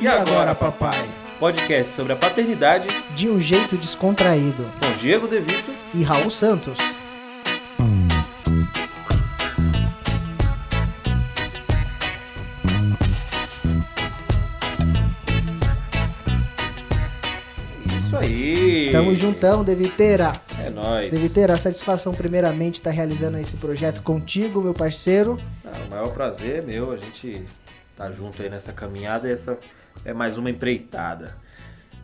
E agora, papai? Podcast sobre a paternidade De um jeito descontraído. com Diego De Vito. E Raul Santos. Isso aí. Tamo juntão, Deviteira. É nóis. Deviteira, a satisfação primeiramente estar realizando esse projeto contigo, meu parceiro. Ah, o maior prazer é meu. A gente tá junto aí nessa caminhada essa é mais uma empreitada.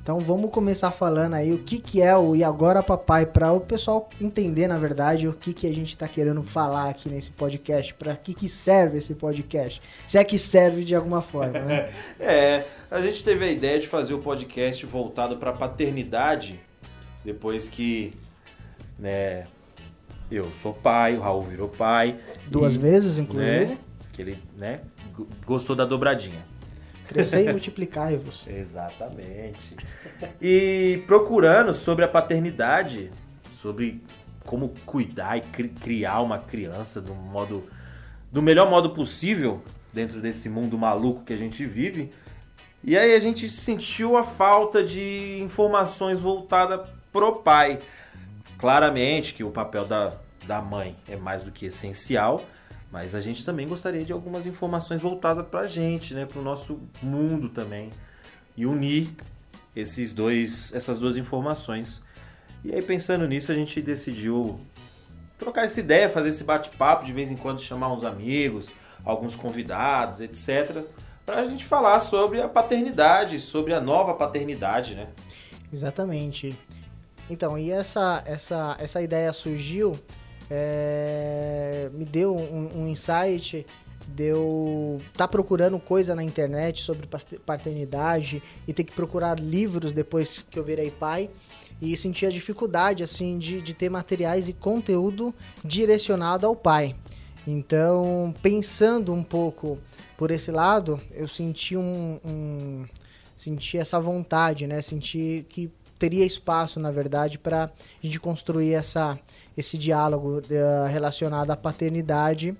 Então vamos começar falando aí o que, que é o E Agora Papai, para o pessoal entender, na verdade, o que, que a gente tá querendo falar aqui nesse podcast, para que, que serve esse podcast. Se é que serve de alguma forma, né? É, a gente teve a ideia de fazer o podcast voltado para paternidade depois que, né, eu sou pai, o Raul virou pai. Duas e, vezes, inclusive. Né, que ele, né, gostou da dobradinha. Crescer e multiplicar você. Exatamente. E procurando sobre a paternidade, sobre como cuidar e cri- criar uma criança do modo do melhor modo possível dentro desse mundo maluco que a gente vive. E aí a gente sentiu a falta de informações voltadas pro pai. Claramente que o papel da, da mãe é mais do que essencial, mas a gente também gostaria de algumas informações voltadas pra gente, né, pro nosso mundo também e unir esses dois, essas duas informações. E aí pensando nisso, a gente decidiu trocar essa ideia, fazer esse bate-papo, de vez em quando chamar uns amigos, alguns convidados, etc, pra gente falar sobre a paternidade, sobre a nova paternidade, né? Exatamente. Então, e essa, essa, essa ideia surgiu, é, me deu um, um insight, deu tá procurando coisa na internet sobre paternidade e ter que procurar livros depois que eu virei pai e senti a dificuldade assim de, de ter materiais e conteúdo direcionado ao pai. Então, pensando um pouco por esse lado, eu senti um, um senti essa vontade, né? Senti que teria espaço, na verdade, para a gente construir essa, esse diálogo eh, relacionado à paternidade,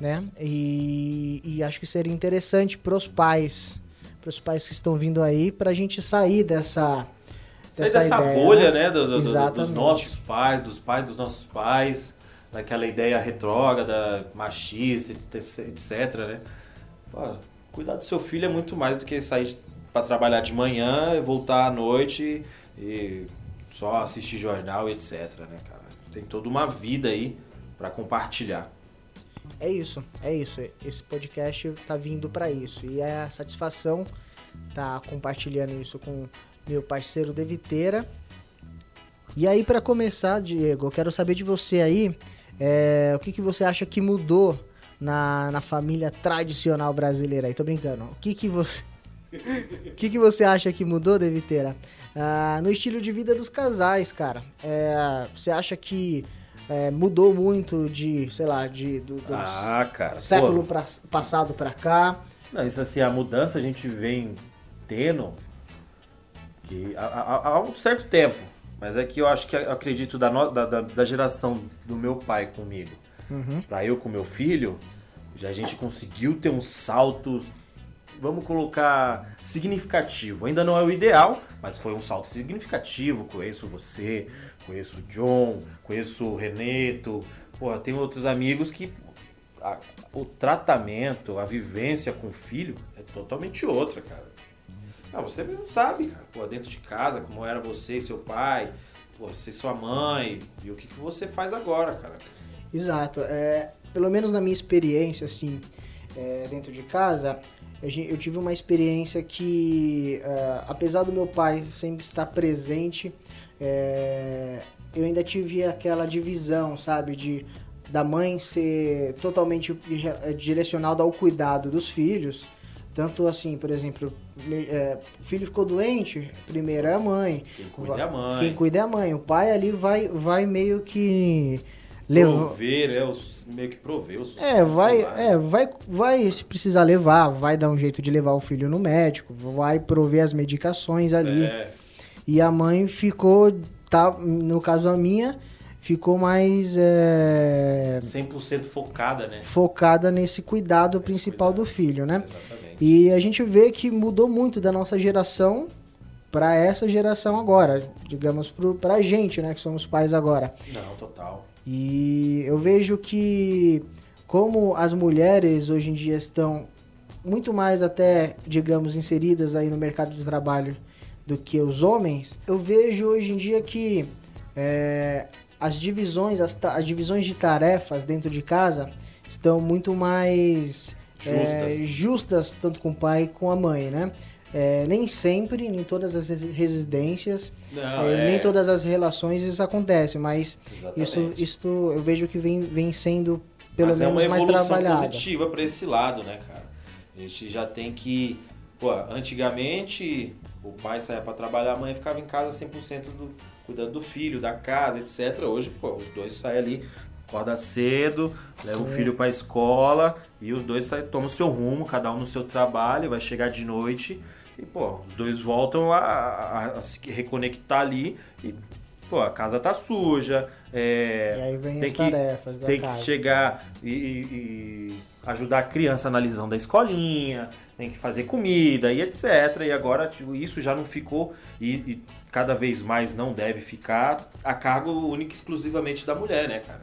né? E, e acho que seria interessante para os pais, para os pais que estão vindo aí, para a gente sair dessa Sair dessa ideia, bolha, né, do- do- do- dos nossos pais, dos pais dos nossos pais, daquela ideia retrógrada, machista, etc, né? Pô, cuidar do seu filho é muito mais do que sair para trabalhar de manhã, voltar à noite e só assistir jornal, etc, né, cara? Tem toda uma vida aí para compartilhar. É isso, é isso. Esse podcast tá vindo para isso. E é a satisfação tá compartilhando isso com meu parceiro Deviteira. E aí, para começar, Diego, eu quero saber de você aí, é, o que, que você acha que mudou na, na família tradicional brasileira aí? Tô brincando. O que, que você. O que, que você acha que mudou, Deviteira? Ah, no estilo de vida dos casais, cara. É, você acha que é, mudou muito de, sei lá, de, do, dos Ah, cara. século pra- passado pra cá? Não, isso assim, a mudança a gente vem tendo que, há, há- há um certo tempo. Mas é que eu acho que eu acredito da, no- da, da- da geração do meu pai comigo Uhum. pra eu com meu filho, já a gente conseguiu ter um salto, vamos colocar, significativo. Ainda não é o ideal, mas foi um salto significativo. Conheço você, conheço o John, conheço o Reneto. Porra, tem outros amigos que a- o tratamento, a vivência com o filho é totalmente outra, cara. Ah, você mesmo sabe, cara. Pô, dentro de casa, como era você e seu pai, pô, você e sua mãe, e o que, que você faz agora, cara. Exato. É, pelo menos na minha experiência, assim, é, dentro de casa, eu, tive uma experiência que, é, apesar do meu pai sempre estar presente, é, eu ainda tive aquela divisão, sabe, de da mãe ser totalmente dire- direcionada ao cuidado dos filhos. Tanto assim, por exemplo, é, o filho ficou doente, primeiro é a mãe. Quem cuida é a mãe. Quem cuida é a mãe. O pai ali vai, vai meio que Prover, é, os, meio que prover os É, vai, é, vai, vai, se precisar levar, vai dar um jeito de levar o filho no médico, vai prover as medicações ali. É, E a mãe ficou, tá, no caso a minha, ficou mais é, 100% focada, né? focada nesse cuidado principal cuidado. do filho, né? Exatamente. E a gente vê que mudou muito da nossa geração para essa geração agora, digamos pro, pra gente, né, que somos pais agora. Não, total. E eu vejo que como as mulheres hoje em dia estão muito mais até, digamos, inseridas aí no mercado de trabalho do que os homens, eu vejo hoje em dia que é, as divisões, as, as divisões de tarefas dentro de casa estão muito mais é, Justas. justas, tanto com o pai como com a mãe, né? É, nem sempre, em todas as residências, Não, é, é- nem todas as relações isso acontece, mas Exatamente. isso, isso eu vejo que vem, vem sendo pelo Mas menos é uma mais evolução trabalhado. positiva para esse lado, né, cara? A gente já tem que. Pô, antigamente o pai saía para trabalhar, a mãe ficava em casa 100% do, cuidando do filho, da casa, etc. Hoje, pô, os dois saem ali, acorda cedo, leva o Sim. filho para escola e os dois saem, tomam o seu rumo, cada um no seu trabalho, vai chegar de noite e, pô, os dois voltam a, a- a se reconectar ali e, pô, a casa tá suja. é, E aí vem tem as que- tarefas da tem casa. que chegar e, e- ajudar a criança na lição da escolinha, tem que fazer comida e etc. E agora tipo, isso já não ficou e, e cada vez mais não deve ficar a cargo único e exclusivamente da mulher, né, cara?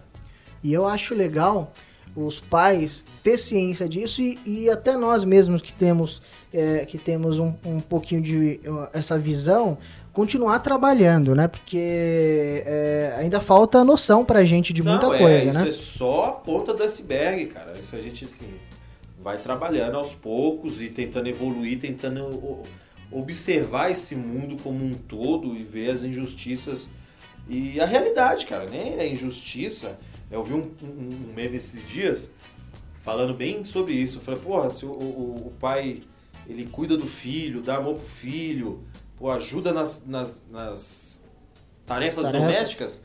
E eu acho legal os pais ter ciência disso e, e até nós mesmos que temos, é, que temos um, um pouquinho de uh, essa visão, continuar trabalhando, né? Porque é, ainda falta noção pra gente de muita não, é, coisa, isso né? é só a ponta do iceberg, cara. Isso a gente assim vai trabalhando aos poucos e tentando evoluir, tentando observar esse mundo como um todo e ver as injustiças e a realidade, cara. Nem é injustiça. Eu vi um, um, um meme esses dias falando bem sobre isso. Eu falei, porra, se o, o, o pai ele cuida do filho, dá amor pro filho, pô, ajuda nas, nas, nas tarefas, Tarefas. domésticas,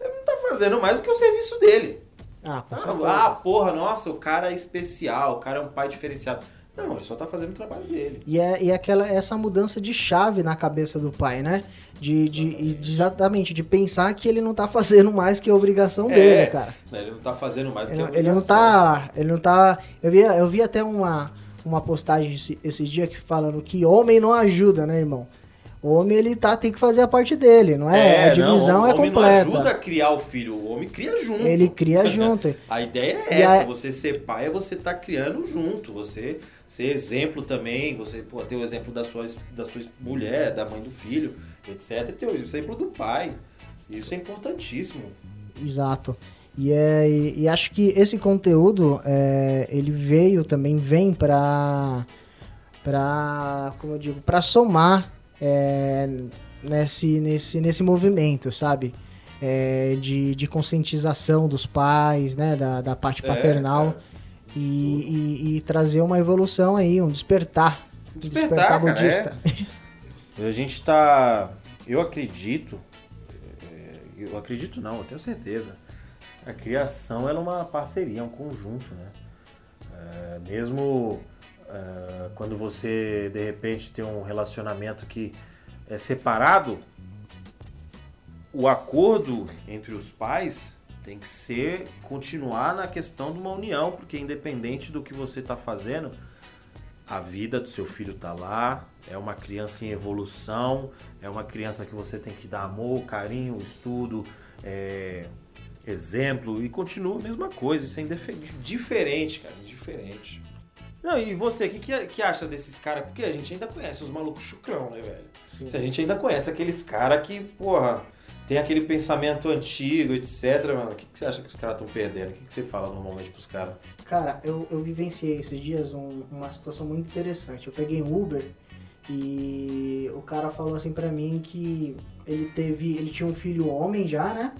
ele não tá fazendo mais do que o serviço dele. Ah, Ah, ah, porra, nossa, o cara é especial, o cara é um pai diferenciado. Não, ele só tá fazendo o trabalho dele. E é, e é aquela, essa mudança de chave na cabeça do pai, né? De, de, de- exatamente, de pensar que ele não tá fazendo mais que a obrigação É. dele, cara. Né, Ele não tá fazendo mais Ele, que a ele não obrigação. tá. Ele não tá. Eu vi, eu vi até uma, uma postagem esse- esses dias que falando que homem não ajuda, né, irmão? O homem ele tá, tem que fazer a parte dele, não é? a divisão não, é o homem completa. não ajuda a criar o filho, o homem cria junto. Ele cria junto. A ideia E é essa, a- você ser pai é você tá criando junto, você ser exemplo também, você pô, ter o exemplo da sua, da sua mulher, da mãe do filho, etc. E ter o exemplo do pai. Isso é importantíssimo. Exato. E, é, e, e acho que esse conteúdo, é, ele veio também, vem pra como eu digo, pra somar é, nesse, nesse, nesse movimento, sabe? É, de, de conscientização dos pais, né? Da, da parte É, paternal. cara. e, e, e trazer uma evolução aí, um despertar. Um Despertar, cara, budista. A gente tá. Eu acredito. é, Eu acredito não, eu tenho certeza. A criação ela é uma parceria, é um conjunto, né? É, mesmo é, quando você de repente tem um relacionamento que é separado, o acordo entre os pais tem que ser continuar na questão de uma união, porque independente do que você está fazendo, a vida do seu filho tá lá, é uma criança em evolução, é uma criança que você tem que dar amor, carinho, estudo, é, exemplo e continua a mesma coisa, isso é diferente, cara, diferente. Não, e você, o que, que, que acha desses caras? Porque a gente ainda conhece os malucos chucrão, né, velho? Sim. Se a gente ainda conhece aqueles caras que, porra, tem aquele pensamento antigo, etc, mano, o que, que você acha que os caras estão perdendo? O que, que você fala normalmente pros caras? Cara, eu, eu vivenciei esses dias um- uma situação muito interessante. Eu peguei um Uber e o cara falou assim pra mim que ele teve, ele tinha um filho homem já, né?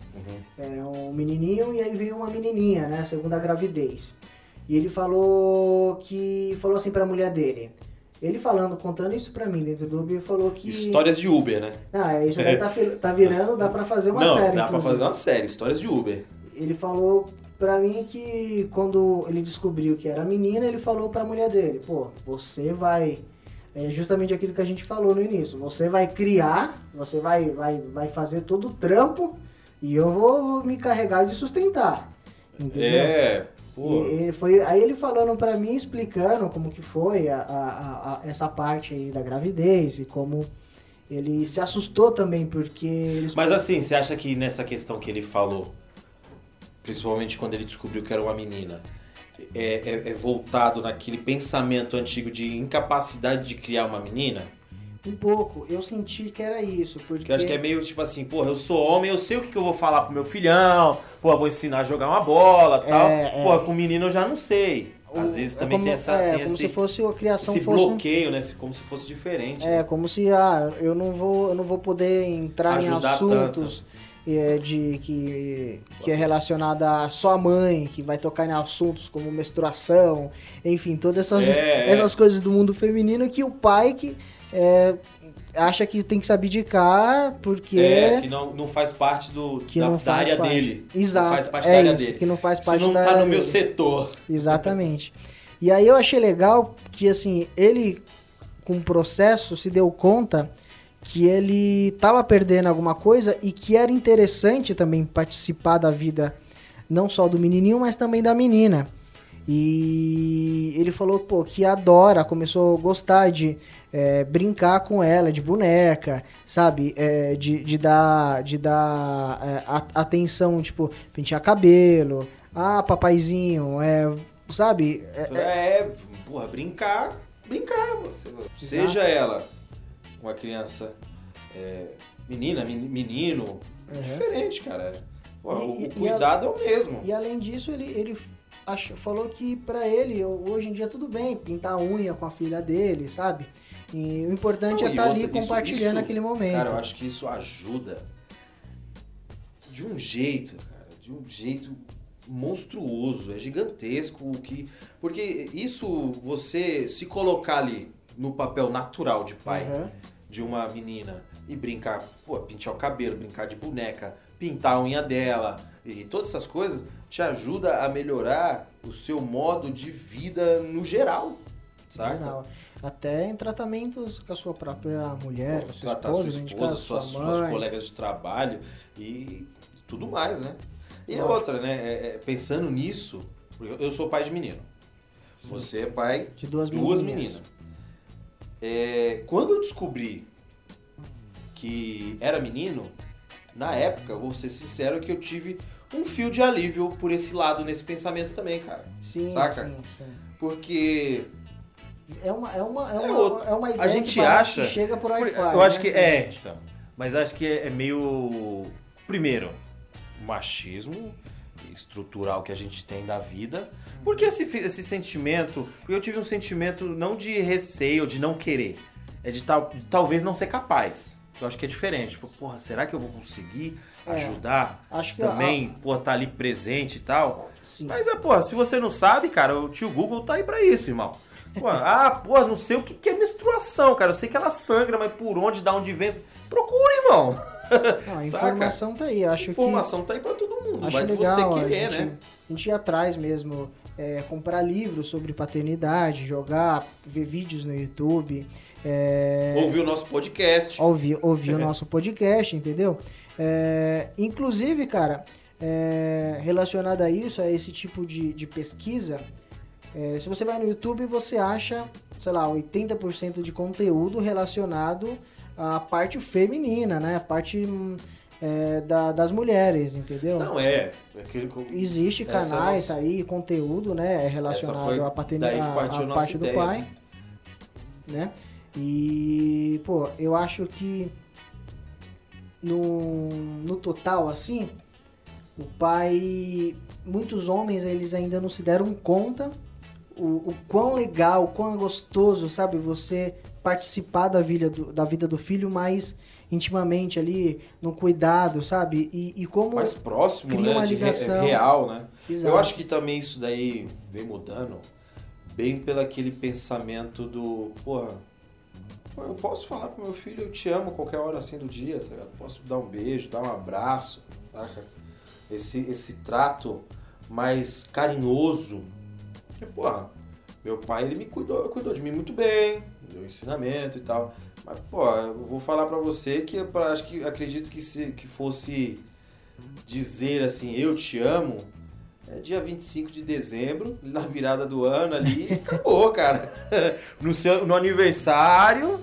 É, um menininho e aí veio uma menininha, né? Segunda gravidez. E ele falou que falou assim pra mulher dele. Ele falando, contando isso pra mim dentro do Uber, falou que Histórias de Uber, né? Ah, isso daí tá, tá virando, dá pra fazer uma Não, série. dá pra inclusive. fazer uma série, Histórias de Uber. Ele falou pra mim que quando ele descobriu que era menina, ele falou pra mulher dele, pô, você vai. É justamente aquilo que a gente falou no início. Você vai criar, você vai, vai, vai fazer todo o trampo E eu vou me carregar de sustentar. Entendeu? É, pô. E, foi, aí ele falando pra mim, explicando como que foi a, a- a- essa parte aí da gravidez e como ele se assustou também, porque eles... Mas assim, você acha que nessa questão que ele falou, principalmente quando ele descobriu que era uma menina, é, é- é voltado naquele pensamento antigo de incapacidade de criar uma menina? Um pouco, eu senti que era isso, porque... Que eu acho que é meio tipo assim, porra, eu sou homem, eu sei o que, que eu vou falar pro meu filhão, pô, vou ensinar a jogar uma bola tal. É, é. Pô, com menino eu já não sei. Às vezes é também como, tem essa. É, tem como esse- se fosse a criação esse fosse... bloqueio, né? Como se fosse diferente. É, né? como se ah, eu não vou, eu não vou poder entrar em Ajudar assuntos é, de que, que é relacionado a só a mãe, que vai tocar em assuntos como menstruação, enfim, todas essas, É, é. essas coisas do mundo feminino que o pai que é, acha que tem que se abdicar porque É, que não, não faz parte do, que da, não da faz área parte. dele. Exato. Não faz parte é da área isso, dele. que não faz Isso parte não da tá no meu dele. setor. Exatamente. E aí eu achei legal que assim, ele com o processo se deu conta que ele estava perdendo alguma coisa e que era interessante também participar da vida não só do menininho, mas também da menina. E ele falou, pô, que adora, começou a gostar de é, brincar com ela, de boneca, sabe? É, de, de dar, de dar é, a- atenção, tipo, pentear cabelo, ah, papaizinho, é, sabe? É, é- É, porra, brincar, brincar. Você, seja ela uma criança é, menina, men- menino, é Uhum. diferente, cara. Porra, E- o, e- o cuidado é o mesmo. E além disso, ele, ele ach- falou que pra ele, hoje em dia, tudo bem pintar a unha com a filha dele, sabe? E o importante Não, é e estar ali outra, isso- compartilhando isso, aquele momento. Cara, eu acho que isso ajuda de um jeito, cara, de um jeito monstruoso, é gigantesco o que, porque isso você se colocar ali no papel natural de pai Aham. de uma menina e brincar, pô, pintar o cabelo, brincar de boneca, pintar a unha dela e todas essas coisas te ajuda a melhorar o seu modo de vida no geral, saca? Até em tratamentos com a sua própria mulher, com a sua tratar esposa, sua esposa, suas, sua suas colegas de trabalho e tudo mais, né? E a Lógico. outra, né? é- é, pensando nisso, eu- sou pai de menino. Você é pai De duas duas menininhas. meninas. É, quando eu descobri que era menino, na época, vou ser sincero, que eu tive um fio de alívio por esse lado, nesse pensamento também, cara. Sim, Saca? sim, sim. Porque É uma, é uma, é É uma, outro. é uma ideia A gente que acha- que chega por Por- Wi-Fi. eu acho né? que é, então, mas acho que é, é meio primeiro machismo estrutural que a gente tem da vida. Porque esse, esse sentimento, porque eu tive um sentimento não de receio, de não querer, é de, tal, de talvez não ser capaz. Eu acho que é diferente. Tipo, porra, será que eu vou conseguir É. ajudar? Acho que Também, pô, tá ali presente e tal. Sim. Mas é, pô, se você não sabe, cara, o tio Google tá aí pra isso, irmão. Pô, ah, pô, não sei o que que é menstruação, cara. Eu sei que ela sangra, mas por onde, da onde vem. Procura, irmão. Não, a informação tá aí. Acho que informação tá aí pra todo mundo. Acho legal, você querer, a gente, né? A gente ir atrás mesmo, é, comprar livros sobre paternidade, jogar, ver vídeos no YouTube, é, Ouvir o nosso podcast. ouvir, ouvir o nosso podcast, entendeu? É, inclusive, cara, é, relacionado a isso, a esse tipo de, de pesquisa, é, se você vai no YouTube, você acha, sei lá, 80% de conteúdo relacionado à parte feminina, né? A parte hum, é, da- das mulheres, entendeu? Não, é. Que eu- Existe Essa canais nossa- aí, conteúdo, né, Essa relacionado à paternidade, a à parte do ideia. pai, né? E, pô, eu acho que no, no total, assim, o pai, muitos homens, eles ainda não se deram conta o, o quão legal, o quão gostoso, sabe, você participar da vida do, da vida do filho mais intimamente ali, no cuidado, sabe? E, e como... mais próximo, Cria né? uma de re- ligação. real, né? Exato. Eu acho que também isso daí vem mudando bem pelo aquele pensamento do, porra, eu posso falar pro meu filho, eu te amo qualquer hora assim do dia, tá ligado? Posso dar um beijo, dar um abraço, saca? Esse, esse trato mais carinhoso. Porque, porra, meu pai, ele me cuidou, cuidou de mim muito bem, deu ensinamento e tal. Mas, pô, eu vou falar pra você que pra- acho que acredito que se que fosse dizer assim, eu te amo, é dia 25 de dezembro, na virada do ano ali, e acabou, cara. No, seu, no aniversário.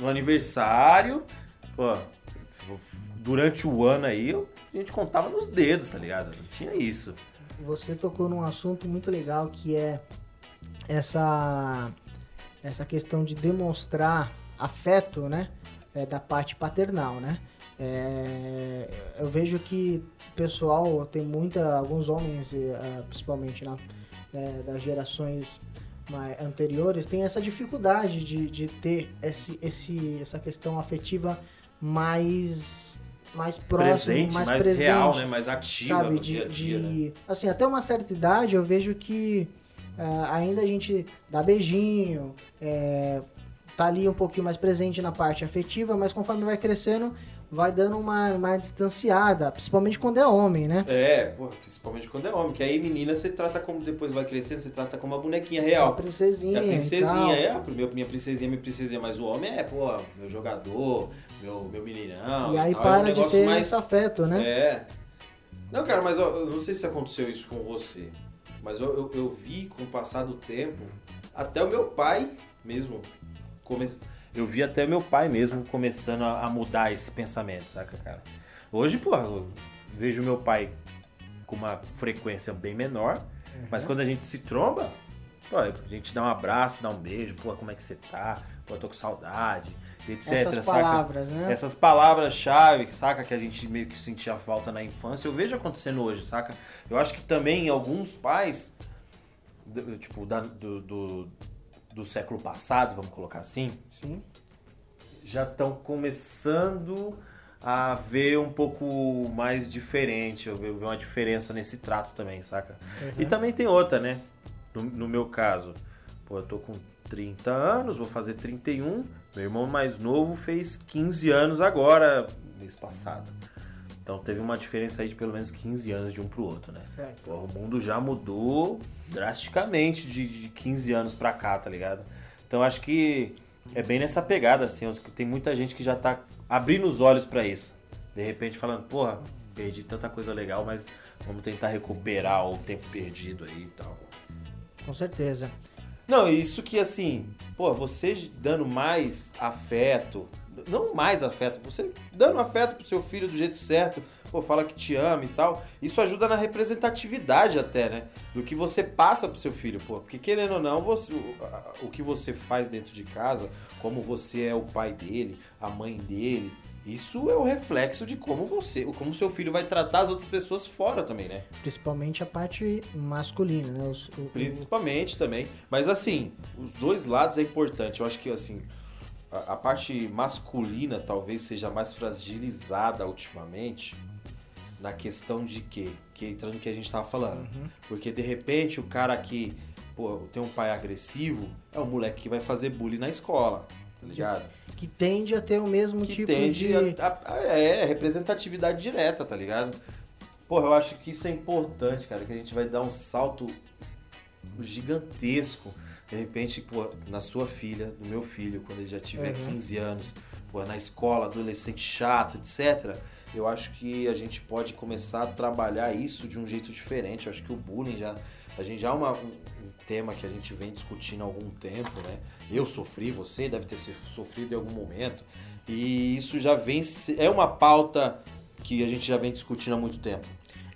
No aniversário. Pô, durante o ano aí, a gente contava nos dedos, tá ligado? Não tinha isso. Você tocou num assunto muito legal que é essa essa questão de demonstrar afeto, né, é, da parte paternal, né? É, eu vejo que o pessoal tem muita, alguns homens, eh, principalmente né, das gerações mais anteriores, tem essa dificuldade de, de ter esse, esse, essa questão afetiva mais mais próximo, presente, mais, mais, presente real, né? Mais ativa sabe, no de, dia a dia, né? de- assim, até uma certa idade eu vejo que ah, ainda a gente dá beijinho, é, tá ali um pouquinho mais presente na parte afetiva, mas conforme vai crescendo, vai dando uma, uma distanciada, principalmente quando é homem, né? É, porra, principalmente quando é homem, que aí menina você trata como, depois vai crescendo, você trata como uma bonequinha A real. princesinha. É a princesinha, é, a minha, princesinha, minha princesinha, mas o homem é, pô, meu jogador, meu, meu meninão. E aí tal, é um para de ter mais- esse afeto, né? É. Não, cara, mas eu não sei se aconteceu isso com você, mas eu, eu, eu vi com o passar do tempo, até o meu pai mesmo. Eu vi até meu pai mesmo começando a, mudar esse pensamento, saca, cara? Hoje, pô, eu vejo meu pai com uma frequência bem menor, mas Uhum. quando a gente se tromba, pô, a gente dá um abraço, dá um beijo, pô, como é que você tá? Pô, tô com saudade, etc, Essas saca? palavras, né? Essas palavras-chave, saca, que a gente meio que sentia falta na infância, eu vejo acontecendo hoje, saca? Eu acho que também alguns pais, do- tipo, da- do, do, do século passado, vamos colocar assim, Sim. já estão começando a ver um pouco mais diferente, eu ver uma diferença nesse trato também, saca? E também tem outra, né? No, no meu caso, pô, eu tô com 30 anos, vou fazer 31, meu irmão mais novo fez 15 anos agora, mês passado. Então teve uma diferença aí de pelo menos 15 anos de um pro outro, né? Certo. Pô, o mundo já mudou drasticamente de, de 15 anos pra cá, tá ligado? Então acho que é bem nessa pegada, assim. Tem muita gente que já tá abrindo os olhos pra isso. De repente falando, porra, perdi tanta coisa legal, mas vamos tentar recuperar o tempo perdido aí e tal. Com certeza. Não, isso que assim, pô, você dando mais afeto, não mais afeto, você dando afeto pro seu filho do jeito certo, pô, fala que te ama e tal, isso ajuda na representatividade até, né? Do que você passa pro seu filho, pô. Porque querendo ou não, você, o, o que você faz dentro de casa, como você é o pai dele, a mãe dele, isso é o reflexo de como você, como seu filho vai tratar as outras pessoas fora também, né? Principalmente a parte masculina, né? Os- o- o- Principalmente também. Mas assim, os dois lados é importante. Eu acho que assim, a, a parte masculina talvez seja mais fragilizada ultimamente na questão de quê? Que entrando no que a gente tava falando. Porque de repente o cara que pô, tem um pai agressivo é o moleque que vai fazer bullying na escola, tá ligado? que tende a ter o mesmo que tipo tende de. a, a- é representatividade direta, tá ligado? Porra, eu acho que isso é importante, cara, que a gente vai dar um salto gigantesco. De repente, pô, na sua filha, no meu filho, quando ele já tiver Uhum. 15 anos, pô, na escola, adolescente chato, etc. Eu acho que a gente pode começar a trabalhar isso de um jeito diferente. Eu acho que o bullying já. A gente já é uma- um, um tema que a gente vem discutindo há algum tempo, né? Eu sofri, você deve ter sofrido em algum momento. E isso já vem. É uma pauta que a gente já vem discutindo há muito tempo.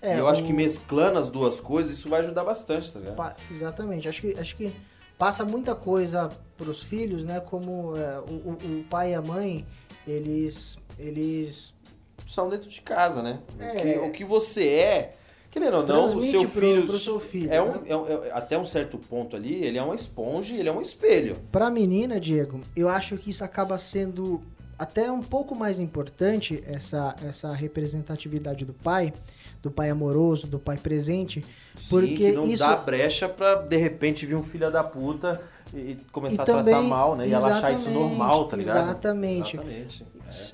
É, e eu acho o- que mesclando as duas coisas, isso vai ajudar bastante, tá ligado? Pa- Exatamente. Acho que, acho que passa muita coisa pros filhos, né? Como é, o, o- o pai e a mãe, eles. Eles. São dentro de casa, né? É. O, que, o que você é, querendo ou não, o seu pro- filho. pro seu filho, é né? um, é um- é- até um certo ponto ali, ele é uma esponja, ele é um espelho. Pra menina, Diego, eu acho que isso acaba sendo até um pouco mais importante, essa, essa representatividade do pai, do pai amoroso, do pai presente, Sim, porque que não isso. dá brecha pra de repente vir um filho da puta e começar a tratar mal, né? E ela achar isso normal, tá ligado? Exatamente. Exatamente.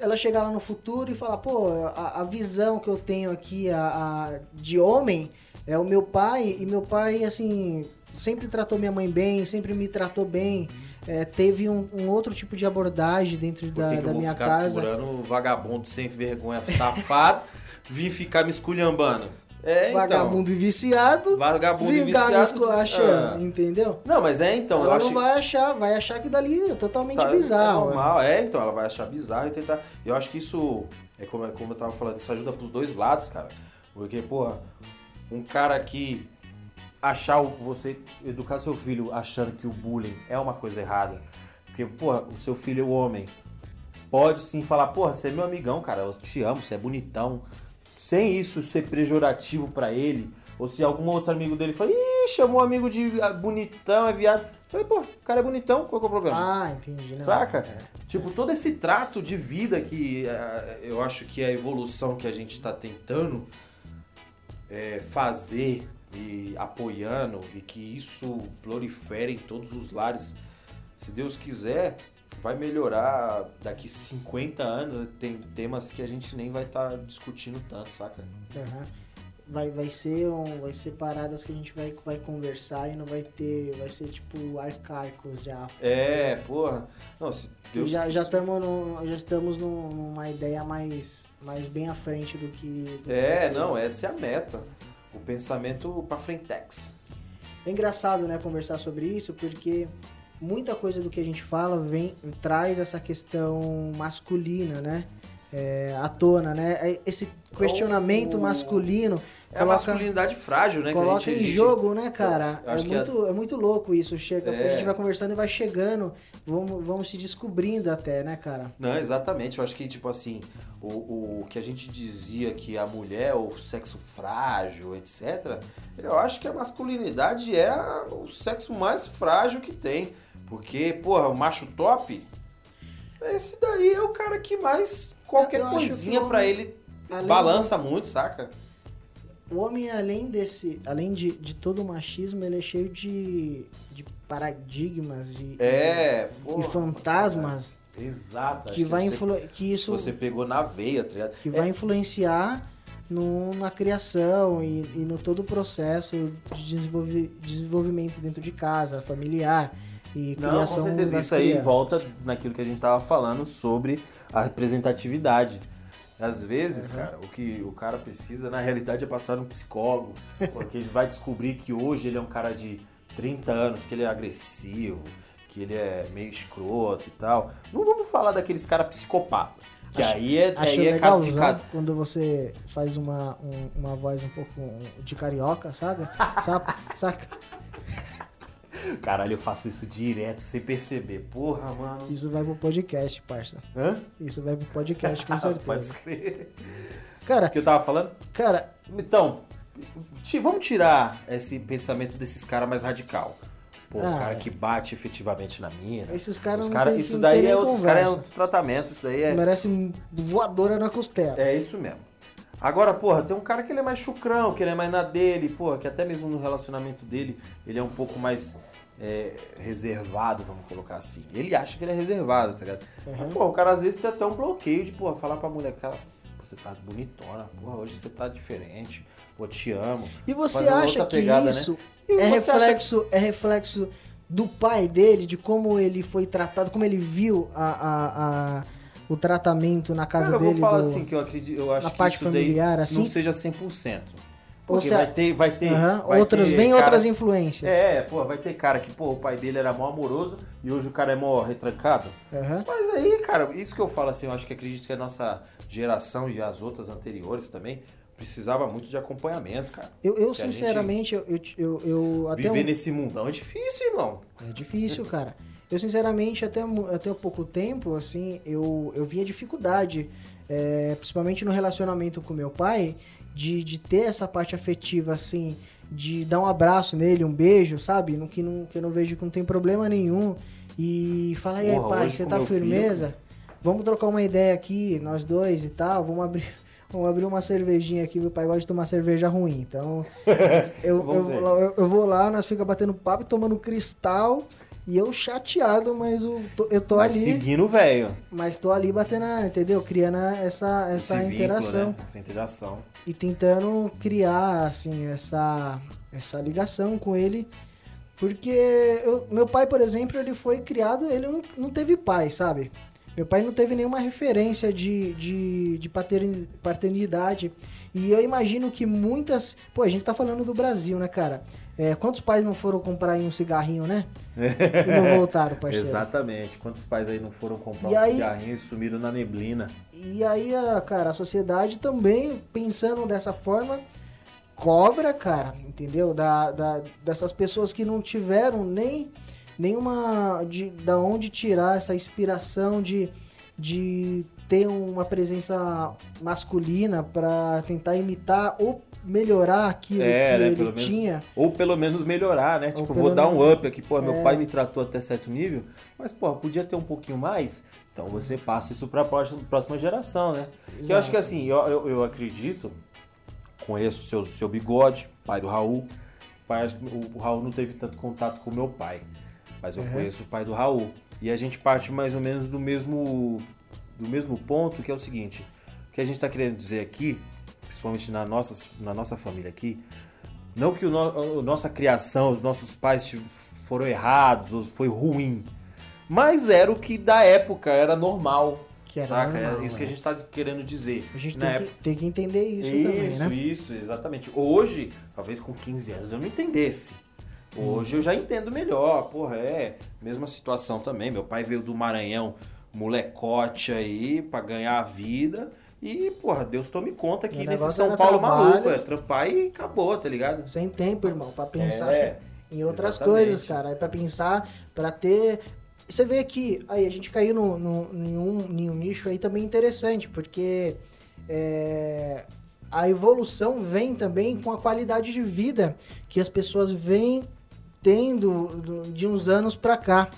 Ela chegar lá no futuro e falar, pô, a, a visão que eu tenho aqui a, a- de homem é o meu pai, e meu pai, assim, sempre tratou minha mãe bem, sempre me tratou bem. É, teve um, um outro tipo de abordagem dentro da, da eu vou minha ficar casa. procurando vagabundo sem vergonha, safado, vir ficar me esculhambando? É, então. Vagabundo e viciado, Vagabundo e viciado. esculachando, Ah. entendeu? Não, mas é então, ela acho não vai achar, vai achar que dali é totalmente Tá, bizarro. É normal, é, então, ela vai achar bizarro e tentar. Eu acho que isso, é como, como eu tava falando, isso ajuda pros dois lados, cara. Porque, porra, um cara que achar o, você educar seu filho achando que o bullying é uma coisa errada. Porque, porra, o seu filho é o homem. Pode sim falar, porra, você é meu amigão, cara, eu te amo, você é bonitão. Sem isso ser pejorativo pra ele, ou se algum outro amigo dele fala, ih, chamou um amigo de ah, bonitão, é viado. Eu falei, pô, o cara é bonitão, qual que é o problema? Ah, entendi. Não. Saca? É. Tipo, todo esse trato de vida que. eh, eu acho que a evolução que a gente tá tentando eh, fazer e apoiando e que isso prolifere em todos os lares, se Deus quiser, vai melhorar daqui 50 anos. Tem temas que a gente nem vai estar discutindo tanto, saca? Aham. Vai, vai ser um, vai ser paradas que a gente vai, vai conversar e não vai ter, vai ser tipo arcaicos já. É, porra. Não, se Deus já já estamos já estamos num- numa ideia mais mais bem à frente do que do É, que- não, essa é a meta. O pensamento pra frentex. É engraçado, né, conversar sobre isso, porque muita coisa do que a gente fala vem traz essa questão masculina, né? É, à tona, né? É Esse questionamento O- masculino É a masculinidade frágil, né? coloca gente- em gente- jogo, né, cara? É que muito, é muito louco isso. Chega, É. A gente vai conversando e vai chegando, vamos, vamos se descobrindo até, né, cara? Não, exatamente. Eu acho que, tipo assim, o, o que a gente dizia que a mulher, o sexo frágil, etc., eu acho que a masculinidade é o sexo mais frágil que tem. Porque, porra, o macho top, esse daí é o cara que mais. Qualquer Eu que coisinha homem- ele balança muito, saca? O homem, além desse, além de, de todo o machismo, ele é cheio de, de paradigmas e, É, e porra, fantasmas Exato. que vai que você- influ, que isso Você pegou na veia, tá ligado? que vai influenciar no, na criação e, e no todo o processo de desenvolvi- desenvolvimento dentro de casa, familiar e Não, com certeza. Isso aí crianças. volta naquilo que a gente tava falando sobre a representatividade. Às vezes, Uhum. cara, o que o cara precisa, na realidade, é passar um psicólogo. Porque ele vai descobrir que hoje ele é um cara de 30 anos, que ele é agressivo, que ele é meio escroto e tal. Não vamos falar daqueles caras psicopatas. Que Acho- aí é, Acho aí é caso de cada. quando você faz uma, um- uma voz um pouco de carioca, sabe? Saca? Saca? Caralho, eu faço isso direto, sem perceber. Porra, mano. Isso vai pro podcast, parça. Hã? Isso vai pro podcast, com Pode certeza. crer. Cara, O que eu tava falando? cara, Então, vamos tirar esse pensamento desses caras mais radical. Pô, o Ah, cara é. que bate efetivamente na mina. esses caras cara, isso daí é outro, os cara é outro tratamento, isso daí é, merece voadora na costela. é isso mesmo. Agora, porra, tem um cara que ele é mais chucrão, que ele é mais na dele, porra, que até mesmo no relacionamento dele, ele é um pouco mais é, reservado, vamos colocar assim. Ele acha que ele é reservado, tá ligado? Uhum. Mas, porra, o cara às vezes tem até um bloqueio de, porra, falar pra mulher, cara, você tá bonitona, porra, hoje você tá diferente, pô, te amo. E você acha que pegada, né? isso E é você acha reflexo, é reflexo do pai dele, de como ele foi tratado, como ele viu a, a- a- o tratamento na casa Cara, eu dele? vou falar do- assim, que eu acredito, eu acho na que parte isso familiar, daí assim? não seja 100%. Ou Porque se a- vai ter, vai ter, Aham, vai outras, ter bem cara- outras influências. É, pô, vai ter cara que, pô, o pai dele era mó amoroso e hoje o cara é mó retrancado. Aham. Mas aí, cara, isso que eu falo assim, eu acho que acredito que a nossa geração e as outras anteriores também precisava muito de acompanhamento, cara. Eu, eu sinceramente, eu, eu, eu, eu até Viver um- nesse mundão é difícil, irmão. É difícil, cara. Eu, sinceramente, até, até pouco tempo, assim, eu, eu via dificuldade, é, principalmente no relacionamento com meu pai, de, de ter essa parte afetiva, assim, de dar um abraço nele, um beijo, sabe? No, que, não, que eu não vejo que não tem problema nenhum. E falar, e aí, pai, você tá meu filho, firmeza? Vamos trocar uma ideia aqui, nós dois e tal, vamos abrir... Vamos abrir uma cervejinha aqui, meu pai gosta de tomar cerveja ruim, então eu, eu, eu, eu vou lá, nós fica batendo papo e tomando cristal. E eu chateado, mas eu tô, eu tô Mas ali. seguindo o velho. Mas tô ali batendo, entendeu? Criando essa, essa Esse interação. vínculo, né? Essa interação. E tentando criar, assim, essa, essa ligação com ele. Porque eu- meu pai, por exemplo, ele foi criado, ele não, não teve pai, sabe? Meu pai não teve nenhuma referência de, de, de paterni- paternidade. E eu imagino que muitas. Pô, a gente tá falando do Brasil, né, cara? É, quantos pais não foram comprar aí um cigarrinho, né? E não voltaram, parceiro. Exatamente. Quantos pais aí não foram comprar E um aí- cigarrinho e sumiram na neblina? E aí, a- cara, a sociedade também, pensando dessa forma, cobra, cara, entendeu? Da, da- dessas pessoas que não tiveram nem nenhuma. De, da onde tirar essa inspiração de, de ter uma presença masculina pra tentar imitar ou melhorar aquilo É, que né, ele pelo menos- tinha. Ou pelo menos melhorar, né? Tipo, pelo vou dar um up aqui. Pô, meu É. pai me tratou até certo nível, mas, pô, podia ter um pouquinho mais. Então você passa isso pra próxima, próxima geração, né? Que eu acho que assim, eu, eu, eu acredito, conheço o seu, seu bigode, pai do Raul. Pai, o, o Raul não teve tanto contato com o meu pai, mas eu Uhum. conheço o pai do Raul. E a gente parte mais ou menos do mesmo, do mesmo ponto, que é o seguinte: o que a gente tá querendo dizer aqui, principalmente na nossa, na nossa família aqui, não que o no- a nossa criação, os nossos pais foram errados, ou foi ruim. Mas era o que da época era normal. Que era saca? normal, é isso que a é. gente tá querendo dizer. A gente Na tem que, tem que entender isso, também, isso, né? isso, exatamente. Hoje, talvez com 15 anos eu não entendesse. Hoje eu já entendo melhor. Porra, é mesma situação também. Meu pai veio do Maranhão, molecote aí, pra ganhar a vida. E, porra, Deus tome conta aqui nesse São Paulo trabalho. maluco. É trampar e acabou, tá ligado? Sem tempo, irmão, pra pensar É, em outras exatamente. coisas, cara. É pra pensar, pra ter. Você vê que aí a gente caiu no, no, em, um, em um nicho aí também interessante, porque é, a evolução vem também com a qualidade de vida que as pessoas vêm tendo do- de uns anos pra cá.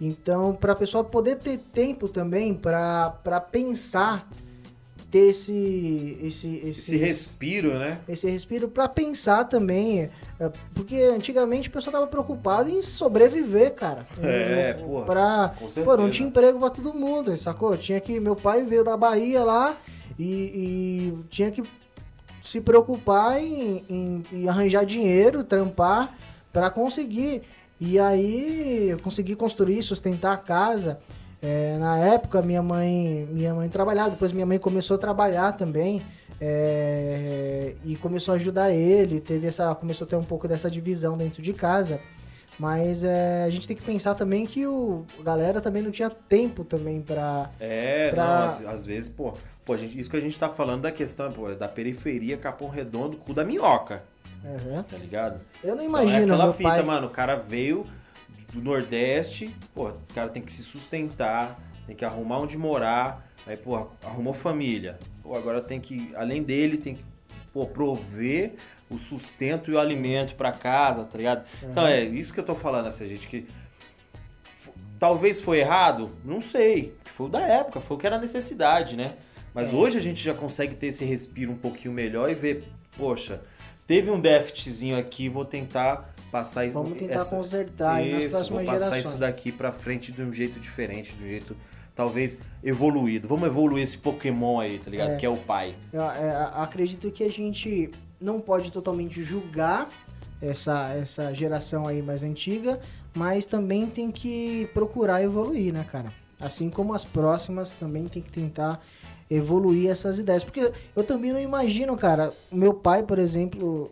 Então, para a pessoa poder ter tempo também pra pensar, ter esse esse esse, Esse respiro, né? esse respiro para pensar também. é, Porque antigamente o pessoal tava preocupado em sobreviver, cara. É, porra, Pra, com pô, não tinha emprego pra todo mundo, sacou? Tinha que. Meu pai veio da Bahia lá e, e tinha que se preocupar em, em- em arranjar dinheiro, trampar para conseguir. E aí eu consegui construir, sustentar a casa. É, na época minha mãe, minha mãe trabalhava, depois minha mãe começou a trabalhar também é, e começou a ajudar ele. Teve essa, começou a ter um pouco dessa divisão dentro de casa. Mas é, a gente tem que pensar também que o a galera também não tinha tempo também pra. É, Pra- não, às, às vezes, pô, pô, gente, isso que a gente tá falando da questão, pô, da periferia, Capão Redondo, cu da minhoca, Aham. tá ligado? Eu não Então, é imagino aquela fita, pai. mano, o cara veio do Nordeste, pô, o cara tem que se sustentar, tem que arrumar onde morar, aí, pô, arrumou família. Pô, agora tem que, além dele, tem que, pô, prover o sustento e o alimento pra casa, tá ligado? Então é isso que eu tô falando, essa gente que talvez foi errado, não sei, foi o da época, foi o que era necessidade, né? Mas É. hoje a gente já consegue ter esse respiro um pouquinho melhor e ver, poxa, teve um déficitzinho aqui, vou tentar passar isso- Vamos tentar consertar aí nas isso, próximas vou passar gerações. isso daqui pra frente de um jeito diferente, de um jeito talvez evoluído. Vamos evoluir esse Pokémon aí, tá ligado? É. Que é o pai. Eu, é, acredito que a gente não pode totalmente julgar essa, essa geração aí mais antiga, mas também tem que procurar evoluir, né, cara? Assim como as próximas também tem que tentar evoluir essas ideias. Porque eu também não imagino, cara, meu pai, por exemplo,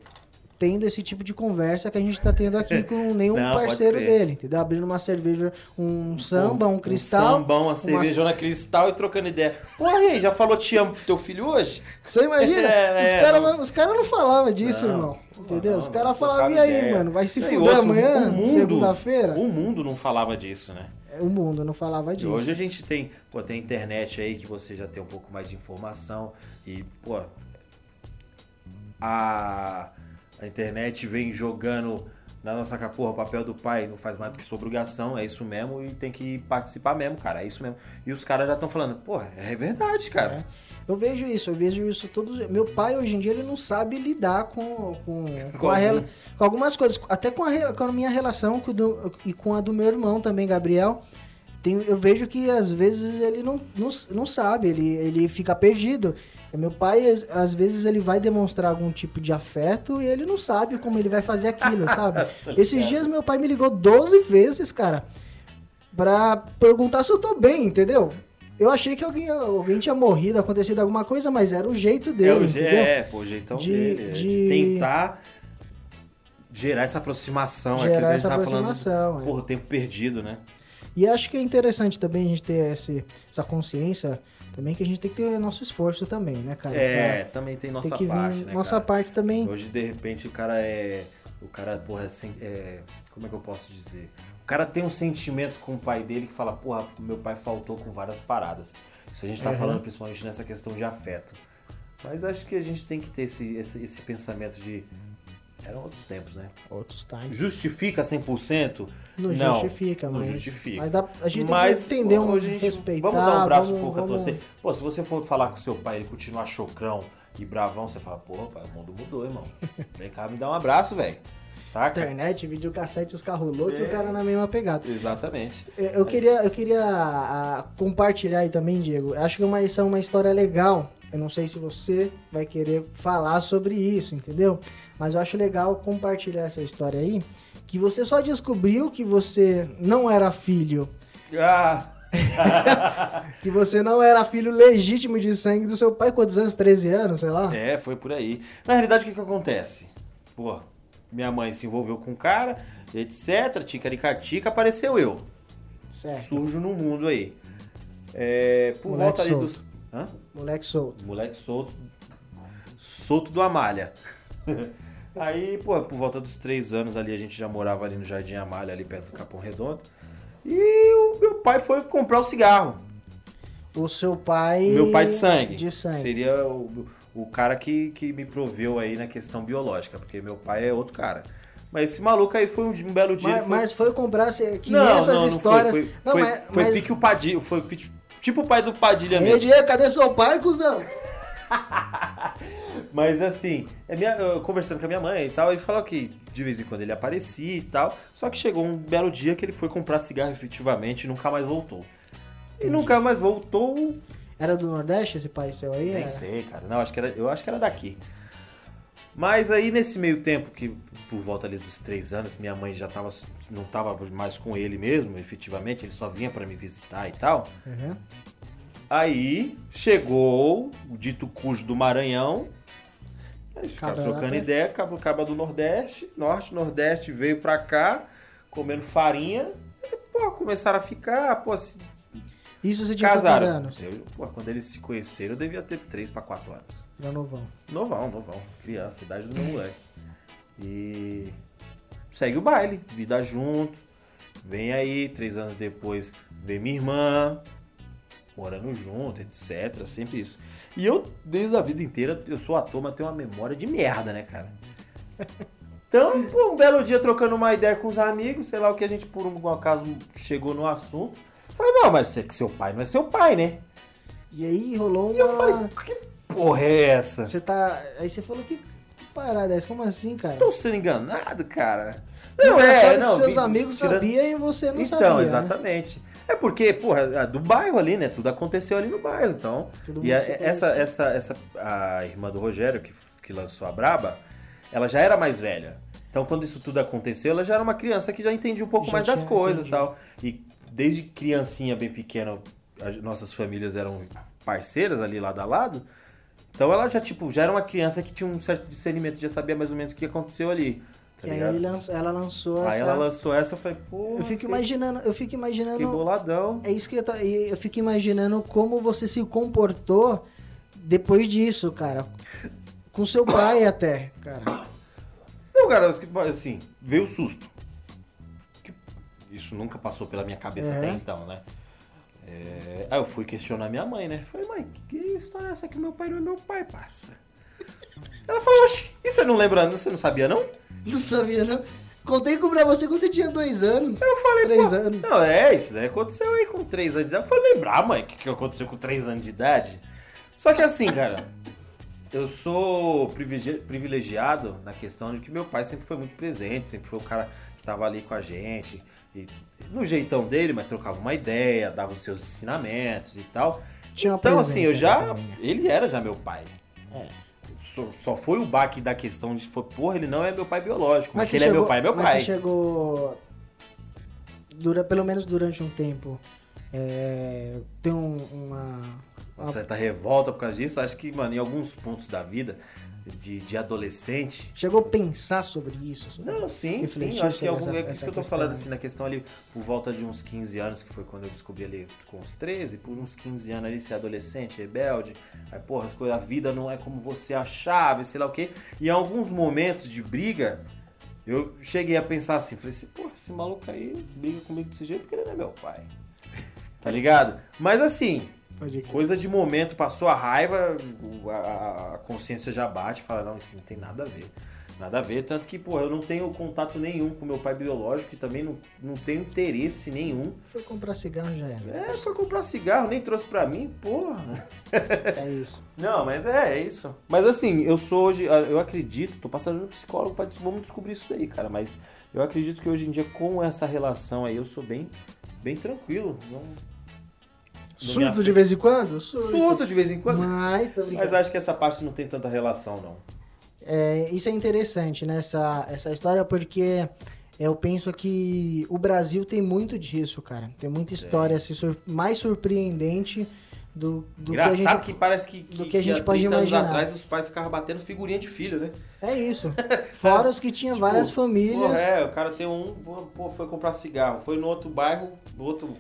tendo esse tipo de conversa que a gente tá tendo aqui com nenhum Não, parceiro dele, entendeu? Abrindo uma cerveja, um samba, um cristal. Um sambão, uma cervejona cristal e trocando ideia. Porra, aí, já falou te amo pro teu filho hoje? Você imagina? É, os é, caras não- os cara não falavam disso, Não, irmão. Entendeu? não, os caras falavam, e aí, ideia. mano? Vai se E fuder amanhã, segunda-feira? O mundo não falava disso, né? O mundo não falava E disso. hoje a gente tem, pô, tem internet aí que você já tem um pouco mais de informação e, pô, a, a internet vem jogando na nossa cara, porra, o papel do pai não faz mais do que sua obrigação, é isso mesmo e tem que participar mesmo, cara, é isso mesmo. E os caras já estão falando, porra, é verdade, cara. É. Eu vejo isso, eu vejo isso todos. Meu pai hoje em dia ele não sabe lidar com, com, com, a com algumas coisas, até com a, com a minha relação com do- e com a do meu irmão também, Gabriel. Tem, eu vejo que às vezes ele não, não, não sabe, ele, ele fica perdido. Meu pai, às- vezes, ele vai demonstrar algum tipo de afeto e ele não sabe como ele vai fazer aquilo, sabe? Esses dias meu pai me ligou 12 vezes, cara, pra perguntar se eu tô bem, entendeu? Eu achei que alguém, alguém tinha morrido, acontecido alguma coisa, mas era o jeito É, dele, o je- entendeu? é, pô, o jeitão De- dele. é de de- tentar gerar essa aproximação. é que Gerar a gente essa tava falando. aproximação, é. Porra, tempo perdido, né? E acho que é interessante também a gente ter esse, essa consciência também que a gente tem que ter nosso esforço também, né, cara? É, Pra- também tem tem nossa vir parte, né, nossa cara? parte também. Hoje, de repente, o cara é. O cara, porra, é, é, Como é que eu posso dizer? O cara tem um sentimento com o pai dele que fala, porra, meu pai faltou com várias paradas. Isso a gente tá Uhum. falando principalmente nessa questão de afeto. Mas acho que a gente tem que ter esse, esse, esse pensamento de. Eram outros tempos, né? Outros times. Justifica 100%? Não, Não, justifica, não mas, justifica. Mas dá, a gente Mas, tem que entender um, gente, respeitar. Vamos dar um braço vamos, pro boca vamos- torcer. Pô, se você for falar com seu pai e ele continuar chocrão e bravão, você fala, pô, pai, o mundo mudou, irmão. Vem cá me dá um abraço, velho. Saca? Internet, videocassete, os carros loucos e É. o cara na mesma pegada. Exatamente. Eu eu queria, eu queria ah, compartilhar aí também, Diego. Acho que é uma, isso é uma história legal. Eu não sei se você vai querer falar sobre isso, entendeu? Mas eu acho legal compartilhar essa história aí. Que você só descobriu que você não era filho. Ah, Que você não era filho legítimo de sangue do seu pai. Quantos anos? 13 anos, sei lá? é, foi por aí. Na realidade, o que que acontece? Pô, minha mãe se envolveu com o cara, etc, ticaricatica, apareceu eu. Certo. Sujo no mundo aí. É, por Moleque volta ali solto. dos... Hã? Moleque solto. Moleque solto. Solto do Amália. Aí, pô, por volta dos três anos ali, a gente já morava ali no Jardim Amália, ali perto do Capão Redondo. E o meu pai foi comprar o cigarro. O seu pai. O meu pai de sangue. De sangue. Seria o, o cara que, que me proveu aí na questão biológica, porque meu pai é outro cara. Mas esse maluco aí foi um, um belo dia. Mas, foi- mas foi comprar. Que não, essas não, não histórias. foi. Foi, Não, foi, mas, foi mas- pique o Padilha. Foi pi- tipo o pai do Padilha Ei, mesmo. Diego, cadê seu pai, cuzão? Mas assim, é minha, eu conversando com a minha mãe e tal, ele falou que de vez em quando ele aparecia e tal. Só que chegou um belo dia que ele foi comprar cigarro efetivamente e nunca mais voltou. E nunca mais voltou. Era do Nordeste esse pai seu aí? Nem Era? sei, cara. Não, acho que era, eu acho que era daqui. Mas aí nesse meio tempo, que por volta ali dos três anos, minha mãe já tava, não tava mais com ele mesmo, efetivamente, ele só vinha pra me visitar e tal. Uhum. Aí chegou o dito cujo do Maranhão. Eles ficaram trocando ideia, cabo, cabo do Nordeste, Norte, Nordeste veio pra cá, comendo farinha. E, pô, começaram a ficar, pô, se Isso você tinha casaram. anos? Eu, pô, quando eles se conheceram, eu devia ter 3 pra 4 anos. Era novão. Novão, novão. Criança, idade do meu moleque. E segue o baile, vida junto. Vem aí, três anos depois, vem minha irmã, morando junto, etc. Sempre isso. E eu, desde a vida inteira, eu sou ator, mas tenho uma memória de merda, né, cara? Então, pô, um belo dia trocando uma ideia com os amigos, sei lá o que a gente, por um acaso, chegou no assunto. Falei, não, mas que seu pai não é seu pai, né? E aí rolou uma. E eu falei, que porra é essa? Você tá. Aí você falou que parada é essa? Como assim, cara? Estão sendo enganados, cara. Não, é, que não, seus vi- amigos tirando- sabiam e você não Então, sabia. né? exatamente. É porque, porra, do bairro ali, né? Tudo aconteceu ali no bairro, então. Todo e a- essa, essa, essa, a irmã do Rogério, que, que lançou a Braba, ela já era mais velha. Então, quando isso tudo aconteceu, ela já era uma criança que já entendia um pouco Já mais das coisas e tal. E desde criancinha bem pequena, as nossas famílias eram parceiras ali lado a lado. Então ela já, tipo, já era uma criança que tinha um certo discernimento, já sabia mais ou menos o que aconteceu ali. Tá E aí ligado? ele lançou- ela lançou Aí essa. ela lançou essa, eu falei, pô. Eu fico fiquei- imaginando, eu fico imaginando. Fiquei boladão. É isso que eu, tô, eu fico imaginando como você se comportou depois disso, cara. Com seu pai até, cara. Não, cara, assim, veio o susto. Que Isso nunca passou pela minha cabeça É. até então, né? É, Aí eu fui questionar minha mãe, né? Falei, mãe, que história é essa que meu pai não é meu pai, parça? Ela falou, oxi, e você não lembra, você não sabia não? Não sabia, não. Contei com pra você quando você tinha dois anos. Eu falei, Três pô, anos. Não, é, isso daí aconteceu aí com três anos de idade. Eu falei, lembrar, mãe, o que, que aconteceu com três anos de idade? Só que assim, cara, eu sou privilegi- privilegiado na questão de que meu pai sempre foi muito presente, sempre foi o cara que tava ali com a gente. e- no jeitão dele, mas trocava uma ideia, dava os seus ensinamentos e tal. Tinha uma Então, assim, eu já. Ele era já meu pai. É. Só, só foi o baque da questão de, foi, porra, ele não é meu pai biológico, mas, você ele é meu chegou- pai, é meu mas pai. você chegou. Dura, pelo menos durante um tempo. É, tem um- uma. Uma certa revolta por causa disso. Acho que, mano, em alguns pontos da vida, de, de adolescente. Chegou a pensar sobre isso? sobre- Não, sim, sim. Acho que é, algum, é isso que eu tô falando, assim, na questão ali, por volta de uns 15 anos, que foi quando eu descobri ali com uns 13, por uns 15 anos ali, ser adolescente, rebelde. Aí, porra, as coisas, a vida não é como você achava, sei lá o quê. E em alguns momentos de briga, eu cheguei a pensar assim, falei assim, porra, esse maluco aí briga comigo desse jeito porque ele não é meu pai. Tá ligado? Mas assim. Coisa de momento, passou a raiva, a, a consciência já bate e fala, não, isso não tem nada a ver. Nada a ver, tanto que, pô, eu não tenho contato nenhum com meu pai biológico e também não, não tenho interesse nenhum. Foi comprar cigarro já era. É, foi comprar cigarro, nem trouxe pra mim, porra. É isso. Não, mas é, é isso. Mas assim, eu sou hoje, eu acredito, tô passando no psicólogo pra vamos descobrir isso daí, cara, mas eu acredito que hoje em dia com essa relação aí eu sou bem, bem tranquilo. Não, Surdo de vez em quando? Surdo. Surto de vez em quando. Mas. Mas acho que essa parte não tem tanta relação, não. É, isso é interessante, né? Essa, essa história, porque eu penso que o Brasil tem muito disso, cara. Tem muita história assim, sur- mais surpreendente do, do que a Engraçado gente... que, parece que, do que a gente pode 30 anos imaginar. atrás os pais ficavam batendo figurinha de filho, né? É isso. Fora os que tinha várias Tipo, famílias. Porra, é, o cara tem um, pô, foi comprar cigarro, foi no outro bairro, no outro.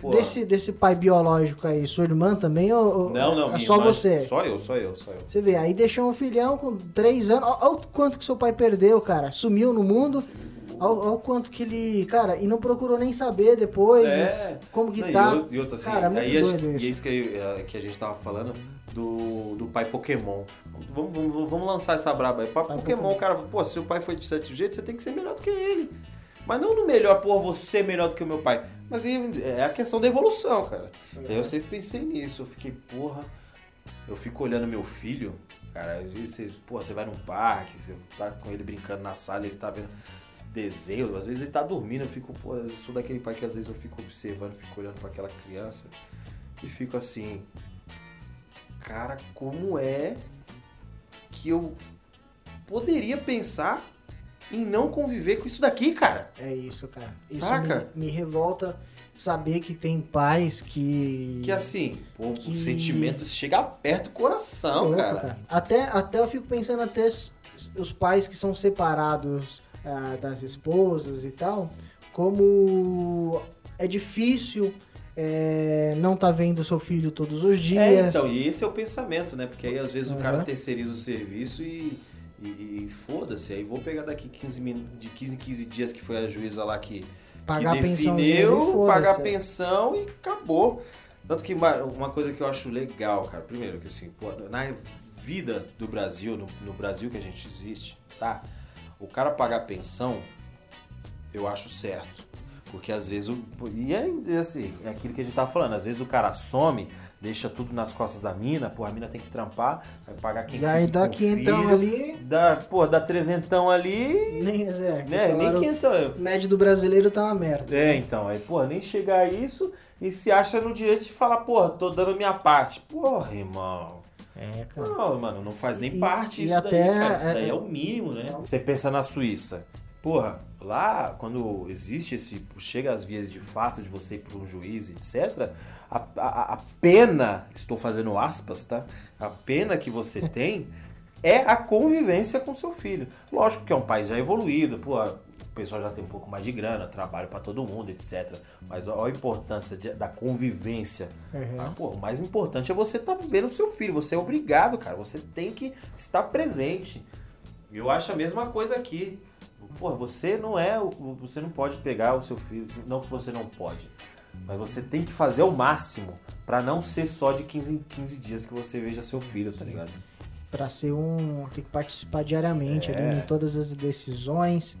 Pô, Desse, desse pai biológico aí, sua irmã também? Ou, Não, não, é só irmã- você? Só eu, só eu, só eu. Você vê, aí deixou um filhão com três anos. Olha o quanto que seu pai perdeu, cara. Sumiu no mundo. Olha o quanto que ele. Cara, e não procurou nem saber depois. É. Como que Não, tá. E outra, assim, Cara, muito aí a doido isso. E é isso que, eh, que a gente tava falando do, do pai Pokémon. Vamos, vamos, vamos lançar essa braba aí. Pai Pai Pokémon, Pokémon. cara, pô, se o pai foi de certo jeito, você tem que ser melhor do que ele. Mas não no melhor, pô, você é melhor do que o meu pai. Mas é a questão da evolução, cara. É. Eu sempre pensei nisso. Eu fiquei, porra. Eu fico olhando meu filho, cara, às vezes você, porra, você vai num parque, você tá com ele brincando na sala, ele tá vendo desenho, às vezes ele tá dormindo, eu fico, pô, eu sou daquele pai que às vezes eu fico observando, fico olhando pra aquela criança e fico assim, cara, como é que eu poderia pensar em não conviver com isso daqui, cara? É isso, cara. Isso Saca? Me, me revolta saber que tem pais que. Que assim, pô, Que- os sentimentos chegam perto do coração, Louco, cara. Até, até eu fico pensando até os pais que são separados ah, das esposas e tal, como é difícil é, não tá vendo seu filho todos os dias. É, então, e esse é o pensamento, né? Porque aí às vezes o cara terceiriza o serviço e, e, e foda-se. Aí vou pegar daqui 15 min... de 15 em 15 dias que foi a juíza lá que, pagar que definiu, pagar a pensão e acabou. Tanto que uma, uma coisa que eu acho legal, cara, primeiro, que assim, pô, na vida do Brasil, no, no Brasil que a gente existe, tá? O cara pagar pensão, eu acho certo. Porque às vezes o. E é é assim, é aquilo que a gente tava falando, às vezes o cara some, deixa tudo nas costas da mina, pô, a mina tem que trampar, vai pagar quem E aí dá quinhentão filho, ali. Dá, pô, dá trezentão ali, Nem, é, né? Nem quinhentão. médio do brasileiro tá uma merda. É, então, aí, porra, nem chegar a isso e se acha no direito de falar, porra, tô dando minha parte. Porra, irmão. É, cara. Não, mano, não faz nem E- parte e isso até, daí, cara. Isso daí é- é o mínimo, né? Você pensa na Suíça. Porra, lá, quando existe esse... Chega às vias de fato de você ir para um juiz, etc., a, a, a pena, estou fazendo aspas, tá? A pena que você tem é a convivência com seu filho. Lógico que é um país já evoluído, pô, o pessoal já tem um pouco mais de grana, trabalho para todo mundo, etc. Mas olha a importância de- da convivência. Uhum. Ah, pô, o mais importante é você estar vendo o seu filho. Você é obrigado, cara. Você tem que estar presente. Eu acho a mesma coisa aqui. Pô, você não é. Você não pode pegar o seu filho. Não que você não pode. Mas você tem que fazer o máximo para não ser só de 15 em 15 dias que você veja seu filho, tá ligado? Pra ser um. Tem que participar diariamente É. ali em todas as decisões,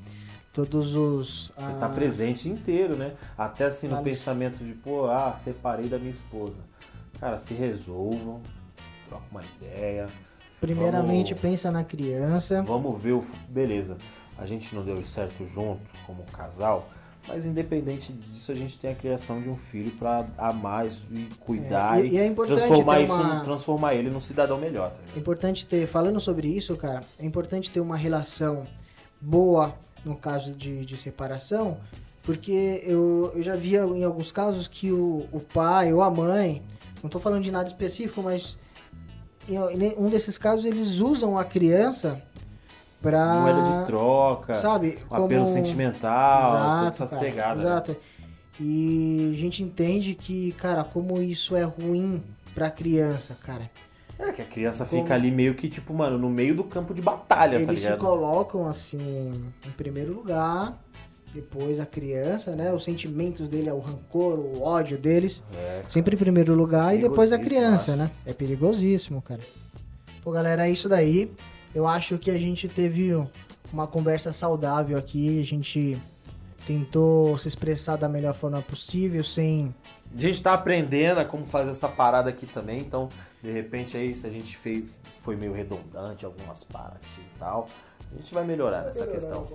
todos os. Você ah, tá presente inteiro, né? Até assim no Vale. pensamento de, pô, ah, separei da minha esposa. Cara, se resolvam, troca uma ideia. Primeiramente, Vamos- pensa na criança. Vamos ver o. Beleza, a gente não deu certo junto como casal, Mas independente disso, a gente tem a criação de um filho para amar isso e cuidar É, e- e, é transformar ter isso, uma- transformar ele num cidadão melhor, tá É importante ter, falando sobre isso, cara, é importante ter uma relação boa no caso de, de separação, porque eu, eu já via em alguns casos que o, o pai ou a mãe, não tô falando de nada específico, mas em um desses casos eles usam a criança pra. Moeda de troca, Sabe? um apelo sentimental, todas essas cara, pegadas. né? Exato. E a gente entende que, cara, como isso é ruim pra criança, cara. É que a criança Como- fica ali meio que, tipo, mano, no meio do campo de batalha, tá Eles se ligado? colocam assim em primeiro lugar, depois a criança, né? Os sentimentos dele, o rancor, o ódio deles, É, sempre em primeiro lugar e depois a criança, né? É perigosíssimo, cara. Pô, galera, é isso daí. Eu acho que a gente teve uma conversa saudável aqui, a gente tentou se expressar da melhor forma possível, sem A gente tá aprendendo a como fazer essa parada aqui também, então, de repente aí, se a gente fez, foi meio redundante em algumas partes e tal, a gente vai melhorar nessa questão.